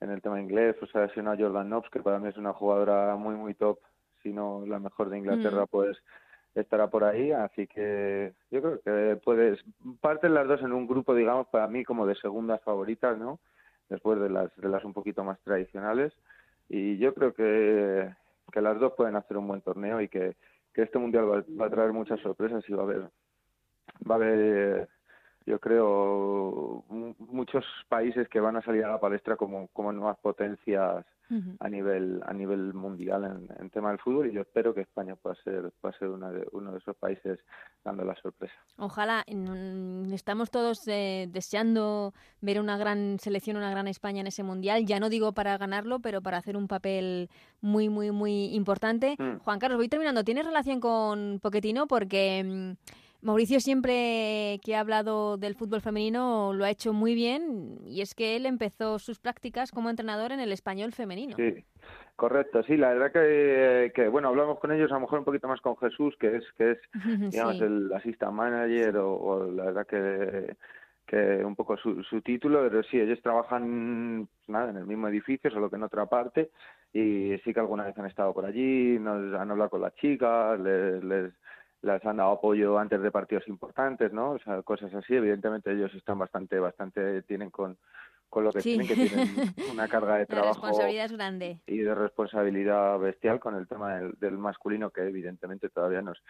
Speaker 7: en el tema inglés, pues ha a Jordan Knobs, que para mí es una jugadora muy, muy top, si no la mejor de Inglaterra, mm. pues estará por ahí, así que yo creo que puedes, parten las dos en un grupo, digamos, para mí como de segundas favoritas, ¿no? Después de las, de las un poquito más tradicionales, y yo creo que, que las dos pueden hacer un buen torneo y que, que este mundial va, va a traer muchas sorpresas y va a haber, va a haber yo creo, muchos países que van a salir a la palestra como, como nuevas potencias a nivel a nivel mundial en, en, tema del fútbol y yo espero que España pueda ser pueda ser una de, uno de esos países dando la sorpresa.
Speaker 2: Ojalá estamos todos eh, deseando ver una gran selección, una gran España en ese mundial. Ya no digo para ganarlo, pero para hacer un papel muy muy muy importante. Mm. Juan Carlos, voy terminando. ¿Tienes relación con Poquetino? Porque mm, Mauricio siempre que ha hablado del fútbol femenino lo ha hecho muy bien y es que él empezó sus prácticas como entrenador en el español femenino.
Speaker 7: Sí, correcto, sí, la verdad que, bueno, hablamos con ellos a lo mejor un poquito más con Jesús, que es, que es digamos, el assistant manager o, la verdad que que un poco su, su título, pero sí, ellos trabajan pues nada en el mismo edificio, solo que en otra parte, y sí que alguna vez han estado por allí, nos han hablado con las chicas, les, les les han dado apoyo antes de partidos importantes, ¿no? O sea, cosas así. Evidentemente ellos están bastante, bastante, tienen con, con lo que tienen, que tienen una carga de trabajo.
Speaker 2: responsabilidad grande.
Speaker 7: Y de responsabilidad bestial con el tema del, masculino que evidentemente todavía nos,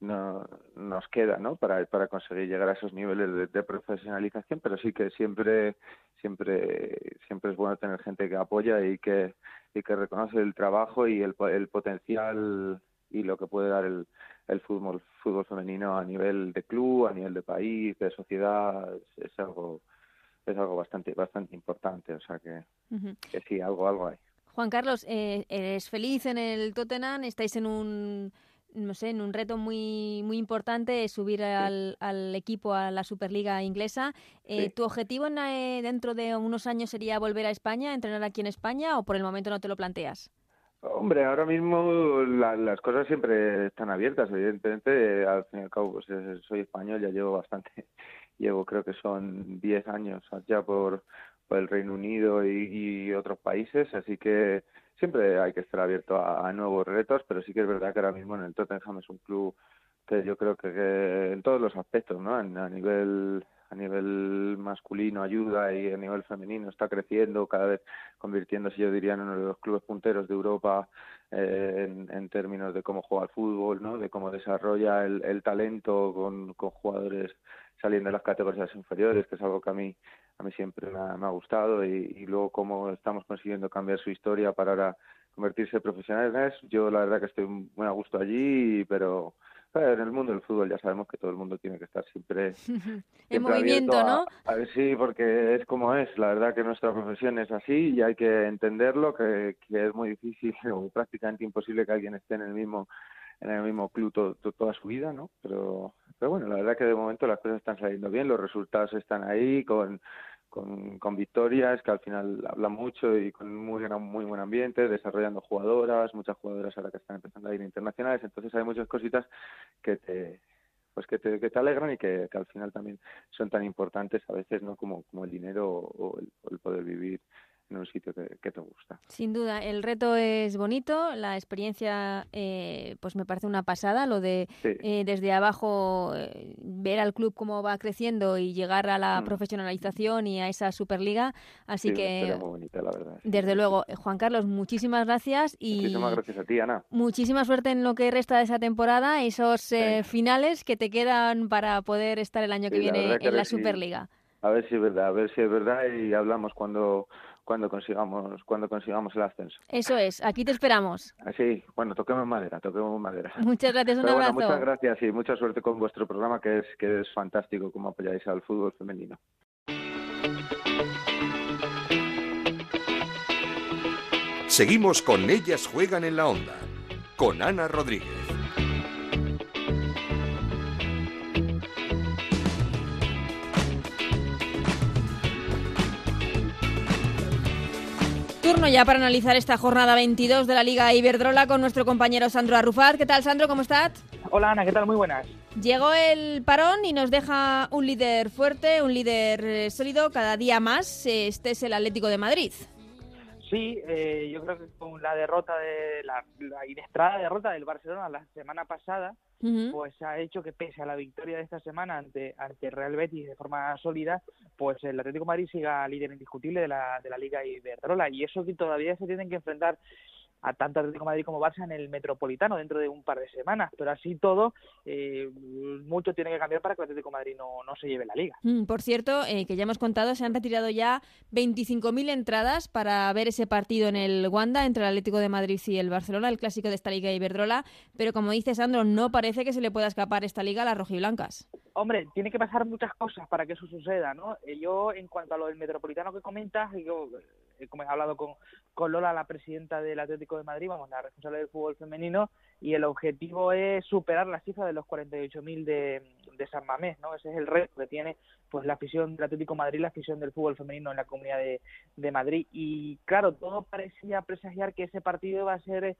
Speaker 7: no, nos queda, ¿no? Para, para conseguir llegar a esos niveles de, profesionalización, pero sí que siempre, siempre, siempre es bueno tener gente que apoya y que, y que reconoce el trabajo y el, el potencial y lo que puede dar el, el fútbol, fútbol femenino a nivel de club, a nivel de país, de sociedad, es, algo es algo bastante bastante importante, o sea que, que sí, algo algo hay.
Speaker 2: Juan Carlos, eh, eres feliz en el Tottenham, estáis en un no sé, en un reto muy muy importante subir al, al, equipo a la Superliga inglesa. Eh, ¿Tu objetivo en, eh, dentro de unos años sería volver a España, entrenar aquí en España o por el momento no te lo planteas?
Speaker 7: Hombre, ahora mismo las cosas siempre están abiertas, evidentemente. Al fin y al cabo, pues soy español, ya llevo bastante, llevo creo que son 10 años ya por, el Reino Unido y, otros países, así que siempre hay que estar abierto a, nuevos retos, pero sí que es verdad que ahora mismo en el Tottenham es un club que yo creo que, en todos los aspectos, ¿no? a nivel a nivel masculino ayuda y a nivel femenino está creciendo, cada vez convirtiéndose, yo diría, en uno de los clubes punteros de Europa eh, en, términos de cómo juega el fútbol, ¿no? de cómo desarrolla el, talento con, jugadores saliendo de las categorías inferiores, que es algo que a mí a mí siempre me ha, gustado y, luego cómo estamos consiguiendo cambiar su historia para ahora convertirse en profesionales. Yo la verdad que estoy muy a gusto allí, pero en el mundo del fútbol ya sabemos que todo el mundo tiene que estar siempre,
Speaker 2: en movimiento, ¿no?
Speaker 7: A, ver, sí, porque es como es. La verdad que nuestra profesión es así y hay que entenderlo, que, que es muy difícil o prácticamente imposible que alguien esté en el mismo en el mismo club toda su vida, ¿no? Pero, pero bueno, la verdad que de momento las cosas están saliendo bien, los resultados están ahí con con, con victorias, que al final habla mucho y con muy, muy buen ambiente, desarrollando jugadoras, muchas jugadoras ahora que están empezando a ir internacionales, entonces hay muchas cositas que te pues que te, que te alegran y que, al final también son tan importantes a veces no como, como el dinero o el poder vivir en un sitio que, te gusta.
Speaker 2: Sin duda, el reto es bonito, la experiencia eh, pues me parece una pasada, lo de eh, desde abajo eh, ver al club cómo va creciendo y llegar a la mm. profesionalización y a esa Superliga, así que
Speaker 7: muy bonita, la verdad.
Speaker 2: Desde luego, Juan Carlos, muchísimas gracias y
Speaker 7: muchísimas gracias a ti, Ana.
Speaker 2: Muchísima suerte en lo que resta de esa temporada, esos finales que te quedan para poder estar el año que viene en la Superliga.
Speaker 7: A ver si es verdad, a ver si es verdad y hablamos cuando cuando consigamos cuando consigamos el ascenso.
Speaker 2: Eso es, aquí te esperamos.
Speaker 7: Así, bueno, toquemos madera, toquemos madera.
Speaker 2: Muchas gracias, un abrazo.
Speaker 7: muchas gracias y mucha suerte con vuestro programa que es que es fantástico como apoyáis al fútbol femenino.
Speaker 1: Seguimos con Ellas Juegan en la Onda, con Ana Rodríguez.
Speaker 2: Turno ya para analizar esta jornada 22 de la Liga Iberdrola con nuestro compañero Sandro Arrufat. ¿Qué tal, Sandro? ¿Cómo estás?
Speaker 8: Hola, Ana. ¿Qué tal? Muy buenas.
Speaker 2: Llegó el parón y nos deja un líder fuerte, un líder eh, sólido cada día más. Este es el Atlético de Madrid.
Speaker 8: Sí, eh, yo creo que con la derrota de la, la inesperada derrota del Barcelona la semana pasada, pues ha hecho que pese a la victoria de esta semana ante, ante Real Betis de forma sólida, pues el Atlético Madrid siga líder indiscutible de la, de la Liga Iberdrola. Y eso que todavía se tienen que enfrentar a tanto Atlético Madrid como Barça en el Metropolitano dentro de un par de semanas. Pero así todo, eh, mucho tiene que cambiar para que el Atlético Madrid no, no se lleve la liga.
Speaker 2: Mm, por cierto, eh, que ya hemos contado, se han retirado ya 25.000 entradas para ver ese partido en el Wanda entre el Atlético de Madrid y el Barcelona, el clásico de esta liga Iberdrola. Pero como dice Sandro, no parece que se le pueda escapar esta liga a las rojiblancas.
Speaker 8: Hombre, tiene que pasar muchas cosas para que eso suceda, ¿no? Eh, yo, en cuanto a lo del Metropolitano que comentas, yo como he hablado con, con Lola, la presidenta del Atlético de Madrid, vamos, la responsable del fútbol femenino, y el objetivo es superar la cifra de los 48.000 de, de San Mamés, ¿no? Ese es el reto que tiene pues la afición del Atlético de Madrid, la afición del fútbol femenino en la Comunidad de, de Madrid. Y claro, todo parecía presagiar que ese partido iba a ser eh,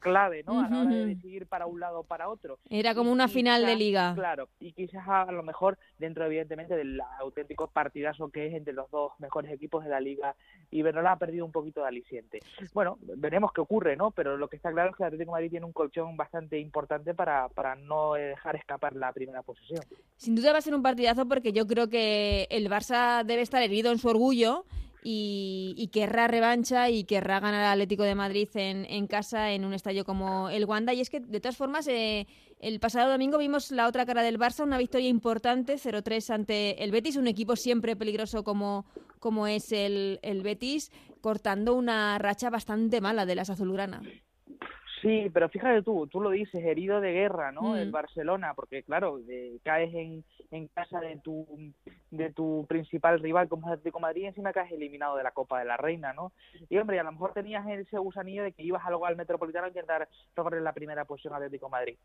Speaker 8: clave, ¿no? A la hora de decidir para un lado o para otro.
Speaker 2: Era como una final de liga.
Speaker 8: Claro, y quizás a lo mejor dentro evidentemente del auténtico partidazo que es entre los dos mejores equipos de la liga, Iberdrola ha perdido un poquito de aliciente. Bueno, veremos qué ocurre, ¿no? Pero lo que está claro es que el Atlético de Madrid tiene un colchón bastante importante para, para no dejar escapar la primera posición.
Speaker 2: Sin duda va a ser un partidazo porque yo creo creo que el Barça debe estar herido en su orgullo y, querrá revancha y querrá ganar al Atlético de Madrid en, casa en un estadio como el Wanda. Y es que, de todas formas, eh, el pasado domingo vimos la otra cara del Barça, una victoria importante, 0-3 ante el Betis, un equipo siempre peligroso como, como es el, el Betis, cortando una racha bastante mala de las azulgranas.
Speaker 8: Sí, pero fíjate tú, tú lo dices, herido de guerra, ¿no? El mm. Barcelona, porque claro, eh, caes en, en casa de tu de tu principal rival como es Atlético Madrid, encima caes eliminado de la Copa de la Reina, ¿no? Y hombre, a lo mejor tenías ese gusanillo de que ibas a al Metropolitano a intentar lograr la primera posición Atlético Madrid.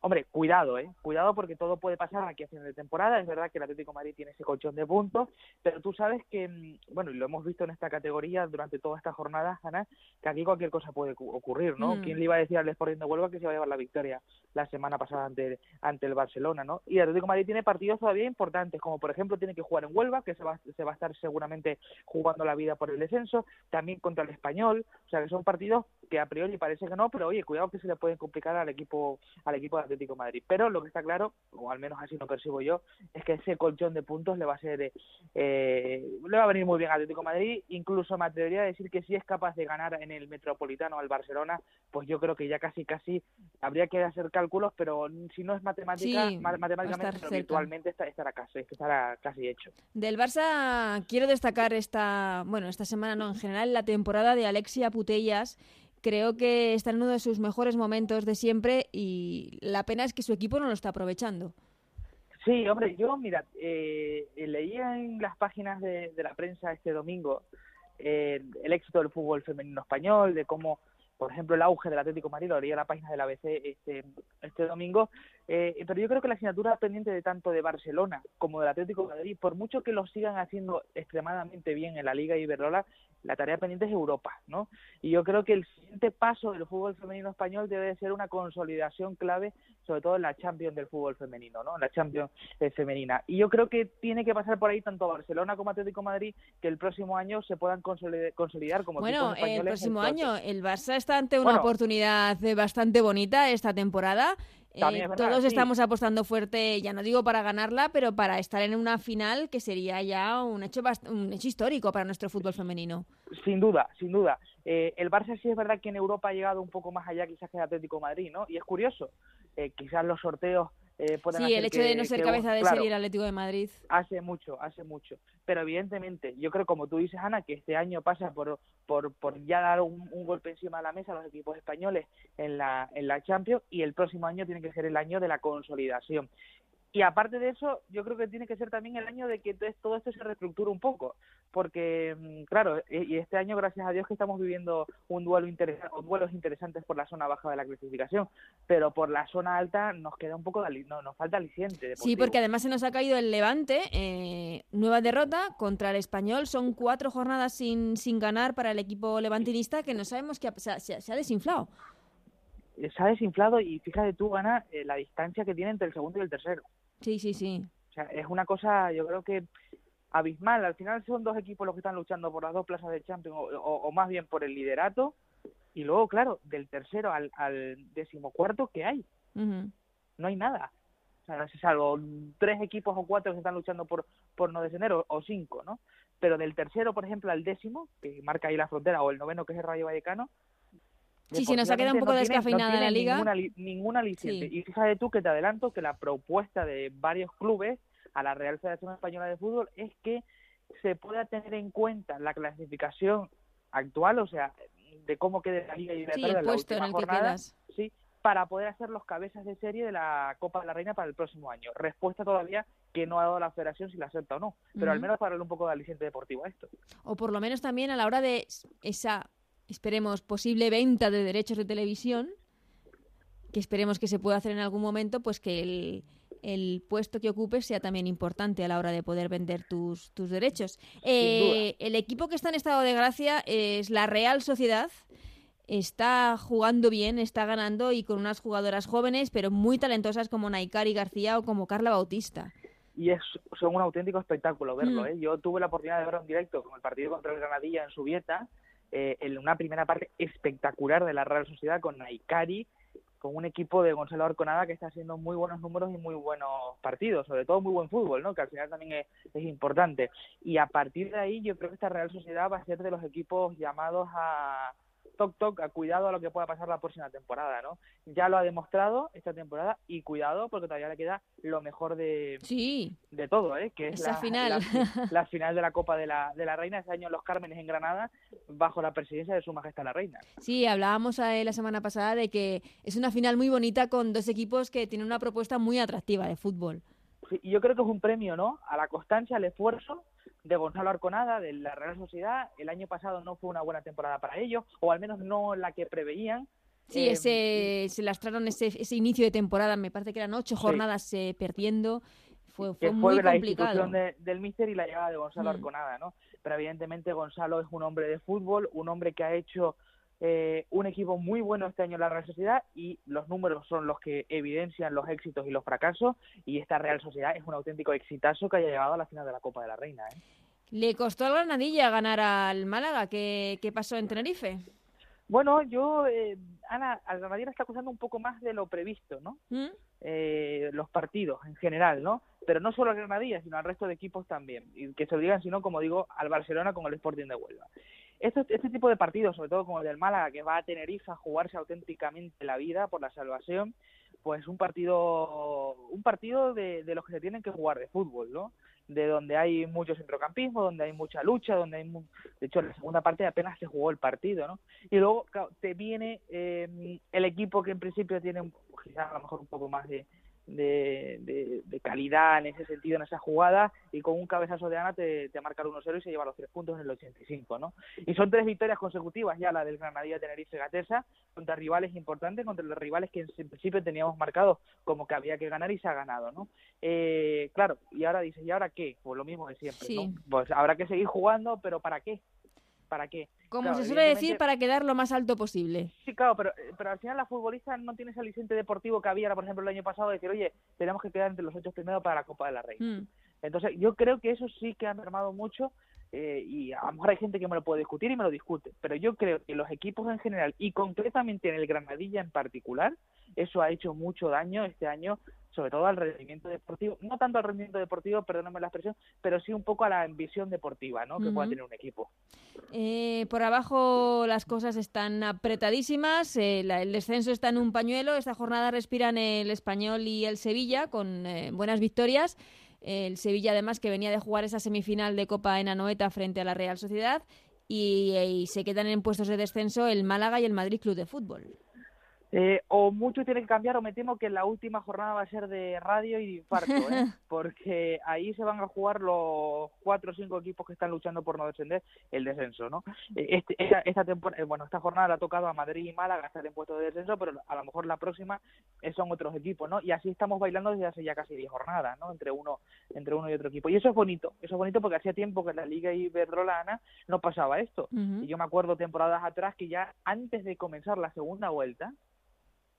Speaker 8: Hombre, cuidado, ¿eh? Cuidado porque todo puede pasar aquí a fin de temporada. Es verdad que el Atlético Madrid tiene ese colchón de puntos, pero tú sabes que, mm, bueno, y lo hemos visto en esta categoría durante toda esta jornada, Ana, que aquí cualquier cosa puede ocurrir, ¿no? Mm. ¿Quién le iba a decir al Sporting de Huelva que se iba a llevar la victoria la semana pasada ante, ante el Barcelona, ¿no? Y el Atlético Madrid tiene partidos todavía importantes, como por ejemplo tiene que jugar en Huelva, que se va, se va a estar seguramente jugando la vida por el descenso, también contra el Español, o sea que son partidos que a priori parece que no, pero oye, cuidado que se le pueden complicar al equipo al equipo de Atlético Madrid. Pero lo que está claro, o al menos así lo percibo yo, es que ese colchón de puntos le va a ser eh, le va a venir muy bien a Atlético Madrid, incluso me atrevería a decir que si es capaz de ganar en el Metropolitano al Barcelona, pues yo creo que ya casi casi habría que hacer cálculos, pero si no es matemática,
Speaker 2: Sí,
Speaker 8: matemáticamente, pero virtualmente estará casi, estará casi hecho.
Speaker 2: Del Barça quiero destacar esta, bueno, esta semana no, en general la temporada de Alexia Putellas. Creo que está en uno de sus mejores momentos de siempre y la pena es que su equipo no lo está aprovechando.
Speaker 8: Sí, hombre, yo, mira, eh, leía en las páginas de, de la prensa este domingo eh, el éxito del fútbol femenino español, de cómo, por ejemplo, el auge del Atlético Madrid, lo leía en la página del ABC este, este domingo, eh, pero yo creo que la asignatura pendiente de tanto de Barcelona como del Atlético de Madrid, por mucho que lo sigan haciendo extremadamente bien en la Liga Iberdrola, la tarea pendiente es Europa, ¿no? Y yo creo que el siguiente paso del fútbol femenino español debe de ser una consolidación clave, sobre todo en la Champions del fútbol femenino, ¿no? En la Champions eh, femenina. Y yo creo que tiene que pasar por ahí tanto Barcelona como Atlético de Madrid que el próximo año se puedan consolid- consolidar como
Speaker 2: Bueno,
Speaker 8: españoles
Speaker 2: el próximo año el Barça está ante una
Speaker 8: Bueno.
Speaker 2: oportunidad eh, bastante bonita esta temporada. Eh,
Speaker 8: También es verdad,
Speaker 2: todos
Speaker 8: sí.
Speaker 2: estamos apostando fuerte, ya no digo para ganarla, pero para estar en una final que sería ya un hecho un hecho histórico para nuestro fútbol femenino.
Speaker 8: Sin duda, sin duda. Eh, el Barça sí es verdad que en Europa ha llegado un poco más allá quizás que el Atlético de Madrid, ¿no? Y es curioso, eh, quizás los sorteos eh, pueden
Speaker 2: Sí,
Speaker 8: hacer
Speaker 2: el hecho
Speaker 8: que-
Speaker 2: de no ser
Speaker 8: que-
Speaker 2: cabeza de
Speaker 8: claro,
Speaker 2: serie el Atlético de Madrid.
Speaker 8: Hace mucho, hace mucho. Pero evidentemente, yo creo, como tú dices, Ana, que este año pasa por, por, por ya dar un, un golpe encima de la mesa a los equipos españoles en la, en la Champions y el próximo año tiene que ser el año de la consolidación. Y aparte de eso, yo creo que tiene que ser también el año de que todo esto se reestructure un poco, porque, mm, claro, e- y este año, gracias a Dios, que estamos viviendo un duelo interesa- duelos interesantes por la zona baja de la clasificación, pero por la zona alta nos queda un poco, de no, nos falta aliciente.
Speaker 2: Sí, porque además se nos ha caído el Levante, eh, nueva derrota contra el Español. Son cuatro jornadas sin, sin ganar para el equipo levantinista que no sabemos que ha- se, ha- se ha- se ha desinflado.
Speaker 8: Eh, se ha desinflado y fíjate tú, Ana, eh, la distancia que tiene entre el segundo y el tercero.
Speaker 2: Sí, sí, sí.
Speaker 8: O sea, es una cosa, yo creo que abismal. Al final son dos equipos los que están luchando por las dos plazas de Champions, o, o- o más bien por el liderato. Y luego, claro, del tercero al, al decimocuarto, ¿qué hay? No hay nada. O sea, salvo tres equipos o cuatro que están luchando por, por no descender, o, o cinco, ¿no? Pero del tercero, por ejemplo, al décimo, que marca ahí la frontera, o el noveno, que es el Rayo Vallecano,
Speaker 2: Sí, sí, nos ha quedado un poco
Speaker 8: no
Speaker 2: descafeinada
Speaker 8: no
Speaker 2: la liga.
Speaker 8: Ninguna, ninguna aliciente.
Speaker 2: Sí.
Speaker 8: Y fíjate tú que te adelanto que la propuesta de varios clubes a la Real Federación Española de Fútbol es que se pueda tener en cuenta la clasificación actual, o sea, de cómo quede la Liga
Speaker 2: Sí,
Speaker 8: Iberdrola
Speaker 2: el
Speaker 8: en la
Speaker 2: puesto en el que
Speaker 8: jornada,
Speaker 2: quedas.
Speaker 8: sí, para poder hacer los cabezas de serie de la Copa de la Reina para el próximo año. Respuesta todavía que no ha dado la Federación si la acepta o no, pero al menos para darle un poco de aliciente deportivo a esto.
Speaker 2: O por lo menos también a la hora de esa, esperemos, posible venta de derechos de televisión, que esperemos que se pueda hacer en algún momento, pues que el, el puesto que ocupes sea también importante a la hora de poder vender tus, tus derechos. Eh, el equipo que está en estado de gracia es la Real Sociedad. Está jugando bien, está ganando y con unas jugadoras jóvenes, pero muy talentosas como Naikari García o como Carla Bautista.
Speaker 8: y es son un auténtico espectáculo verlo.
Speaker 2: Mm.
Speaker 8: ¿eh? Yo tuve la oportunidad de verlo en directo con el partido contra el Granadilla en Subieta, eh, en una primera parte espectacular de la Real Sociedad con Naikari, con un equipo de Gonzalo Arconada que está haciendo muy buenos números y muy buenos partidos, sobre todo muy buen fútbol, ¿no? que al final también es, es importante. Y a partir de ahí yo creo que esta Real Sociedad va a ser de los equipos llamados a toc toc, a cuidado a lo que pueda pasar la próxima temporada, ¿no? Ya lo ha demostrado esta temporada y cuidado porque todavía le queda lo mejor de,
Speaker 2: Sí,
Speaker 8: de todo, ¿eh? que es
Speaker 2: Esa
Speaker 8: la
Speaker 2: final.
Speaker 8: La, la final de la Copa de la, de la Reina, ese año en Los Cármenes en Granada, bajo la presidencia de Su Majestad la Reina.
Speaker 2: Sí, hablábamos la semana pasada de que es una final muy bonita con dos equipos que tienen una propuesta muy atractiva de fútbol.
Speaker 8: Sí, y yo creo que es un premio, ¿no? A la constancia, al esfuerzo de Gonzalo Arconada, de la Real Sociedad. El año pasado no fue una buena temporada para ellos, o al menos no la que preveían.
Speaker 2: Sí,
Speaker 8: Eh,
Speaker 2: ese, se lastraron ese, ese inicio de temporada, me parece que eran ocho
Speaker 8: Sí.
Speaker 2: jornadas eh, perdiendo. Fue, fue
Speaker 8: que
Speaker 2: muy
Speaker 8: la
Speaker 2: complicado.
Speaker 8: de- del míster y la llegada de Gonzalo
Speaker 2: Mm.
Speaker 8: Arconada, ¿no? Pero evidentemente Gonzalo es un hombre de fútbol, un hombre que ha hecho eh, un equipo muy bueno este año en la Real Sociedad y los números son los que evidencian los éxitos y los fracasos y esta Real Sociedad es un auténtico exitazo que haya llegado a la final de la Copa de la Reina, ¿eh?
Speaker 2: Le costó al Granadilla ganar al Málaga. ¿Qué, qué pasó en Tenerife?
Speaker 8: Bueno, yo, eh, Ana, al Granadilla está acusando un poco más de lo previsto, ¿no?
Speaker 2: ¿Mm?
Speaker 8: eh, los partidos en general, ¿no? Pero no solo al Granadilla, sino al resto de equipos también. Y que se lo digan, sino, como digo, al Barcelona con el Sporting de Huelva. Este, este tipo de partidos, sobre todo como el del Málaga, que va a Tenerife a jugarse auténticamente la vida por la salvación, pues un partido, un partido de, de los que se tienen que jugar de fútbol, ¿no? de donde hay mucho centrocampismo, donde hay mucha lucha, donde hay, de hecho, la segunda parte apenas se jugó el partido, ¿no? Y luego te viene eh, el equipo que en principio tiene quizás a lo mejor un poco más de, de, de, calidad en ese sentido, en esa jugada, y con un cabezazo de Ana te, te marca el 1-0 y se lleva los tres puntos en el 85, ¿no? Y son tres victorias consecutivas ya, la del Granadilla, Tenerife, Gatesa, contra rivales importantes, contra los rivales que en principio teníamos marcados como que había que ganar y se ha ganado, ¿no? Eh, claro, y ahora dices, ¿y ahora qué? Pues lo mismo de siempre, ¿no? Pues habrá que seguir jugando, pero ¿para qué? ¿Para qué?
Speaker 2: Como se suele decir, para quedar lo más alto posible.
Speaker 8: Sí, claro, pero, pero al final la futbolista no tiene ese aliciente deportivo que había, por ejemplo, el año pasado, de decir, oye, tenemos que quedar entre los ocho primeros para la Copa de la Reina. Mm. Entonces, yo creo que eso sí que ha mermado mucho eh, y a lo mejor hay gente que me lo puede discutir y me lo discute, pero yo creo que los equipos en general y concretamente en el Granadilla en particular, eso ha hecho mucho daño este año sobre todo al rendimiento deportivo, no tanto al rendimiento deportivo, perdóname la expresión, pero sí un poco a la ambición deportiva ¿no? que pueda tener un equipo.
Speaker 2: Eh, por abajo las cosas están apretadísimas, eh, el descenso está en un pañuelo, esta jornada respiran el Español y el Sevilla con eh, buenas victorias. El Sevilla además que venía de jugar esa semifinal de Copa en Anoeta frente a la Real Sociedad y, y se quedan en puestos de descenso el Málaga y el Madrid Club de Fútbol.
Speaker 8: Eh, o mucho tiene que cambiar o me temo que la última jornada va a ser de radio y de infarto, ¿eh? porque ahí se van a jugar los cuatro o cinco equipos que están luchando por no descender el descenso, ¿no? Eh, este, esta, esta temporada, bueno, esta jornada la ha tocado a Madrid y Málaga estar en puesto de descenso, pero a lo mejor la próxima son otros equipos, ¿no? Y así estamos bailando desde hace ya casi diez jornadas, ¿no? Entre uno, entre uno y otro equipo. Y eso es bonito, eso es bonito porque hacía tiempo que en la Liga Iberdrolana no pasaba esto. Y yo me acuerdo temporadas atrás que ya antes de comenzar la segunda vuelta,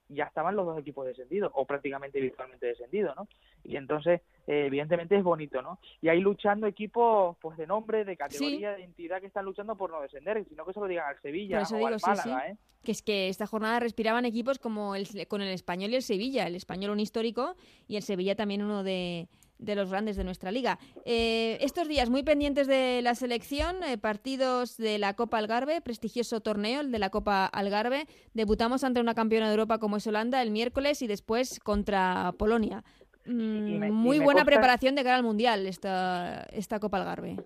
Speaker 8: ya estaban los dos equipos descendidos o prácticamente virtualmente descendidos, ¿no? Y entonces, eh, evidentemente es bonito, ¿no? Y ahí luchando equipos pues de nombre, de categoría, de entidad que están luchando por no descender, sino que se lo digan al Sevilla o al Málaga, ¿eh?
Speaker 2: Que es que esta jornada respiraban equipos como el, con el Español y el Sevilla, el Español un histórico y el Sevilla también uno de de los grandes de nuestra liga. Eh, estos días muy pendientes de la selección, eh, partidos de la Copa Algarve, prestigioso torneo, el de la Copa Algarve. Debutamos ante una campeona de Europa como es Holanda el miércoles y después contra Polonia. Mm, muy buena preparación de cara al Mundial esta, esta Copa Algarve.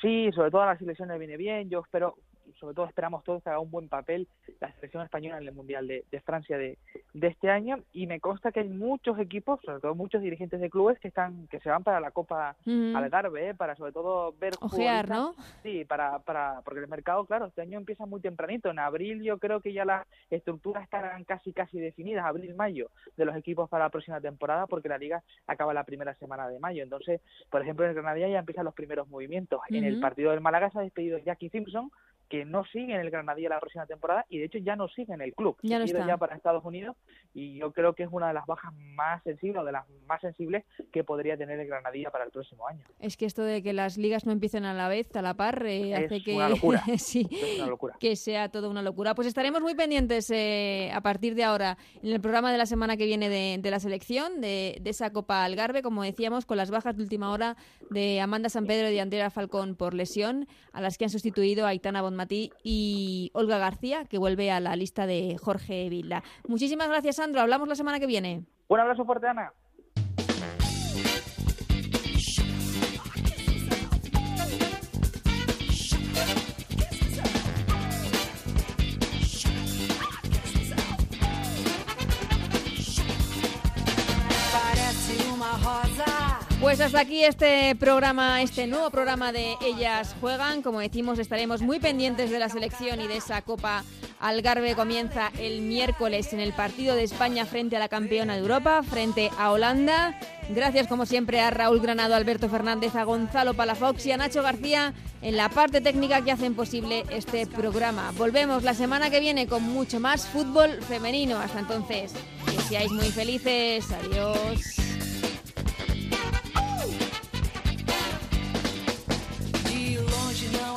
Speaker 8: Sí, sobre todo a la selección le viene bien. Yo espero sobre todo esperamos todos que haga un buen papel la selección española en el Mundial de, Francia de, este año. Y me consta que hay muchos equipos, sobre todo muchos dirigentes de clubes que están que se van para la Copa Algarve, ¿eh? para sobre todo ver
Speaker 2: Ojear, ¿no?
Speaker 8: Sí, para, para porque el mercado, claro, este año empieza muy tempranito, en abril yo creo que ya las estructuras estarán casi casi definidas, abril-mayo, de los equipos para la próxima temporada porque la liga acaba la primera semana de mayo, entonces, por ejemplo, en el Granadilla ya empiezan los primeros movimientos, en el partido del Málaga se ha despedido Jackie Simpson, que no sigue en el Granadilla la próxima temporada y de hecho ya no sigue en el club.
Speaker 2: Ya no está.
Speaker 8: ya para Estados Unidos y yo creo que es una de las bajas más sensibles o de las más sensibles que podría tener el Granadilla para el próximo año.
Speaker 2: Es que esto de que las ligas no empiecen a la vez, a la par, eh, hace que
Speaker 8: una locura.
Speaker 2: sí,
Speaker 8: una locura.
Speaker 2: que sea toda una locura. Pues estaremos muy pendientes eh, a partir de ahora en el programa de la semana que viene de, la selección, de, de, esa Copa Algarve, como decíamos, con las bajas de última hora de Amanda San Pedro y de Andrea Falcón por lesión, a las que han sustituido a Aitana Bonmatí y Olga García, que vuelve a la lista de Jorge Villa. Muchísimas gracias, Sandro. Hablamos la semana que viene.
Speaker 8: Un abrazo fuerte, Ana.
Speaker 2: Pues hasta aquí este programa, este nuevo programa de Ellas Juegan. Como decimos, estaremos muy pendientes de la selección y de esa Copa Algarve. Comienza el miércoles en el partido de España frente a la campeona de Europa, frente a Holanda. Gracias, como siempre, a Raúl Granado, Alberto Fernández, a Gonzalo Palafox y a Nacho García en la parte técnica que hacen posible este programa. Volvemos la semana que viene con mucho más fútbol femenino. Hasta entonces, que seáis muy felices. Adiós.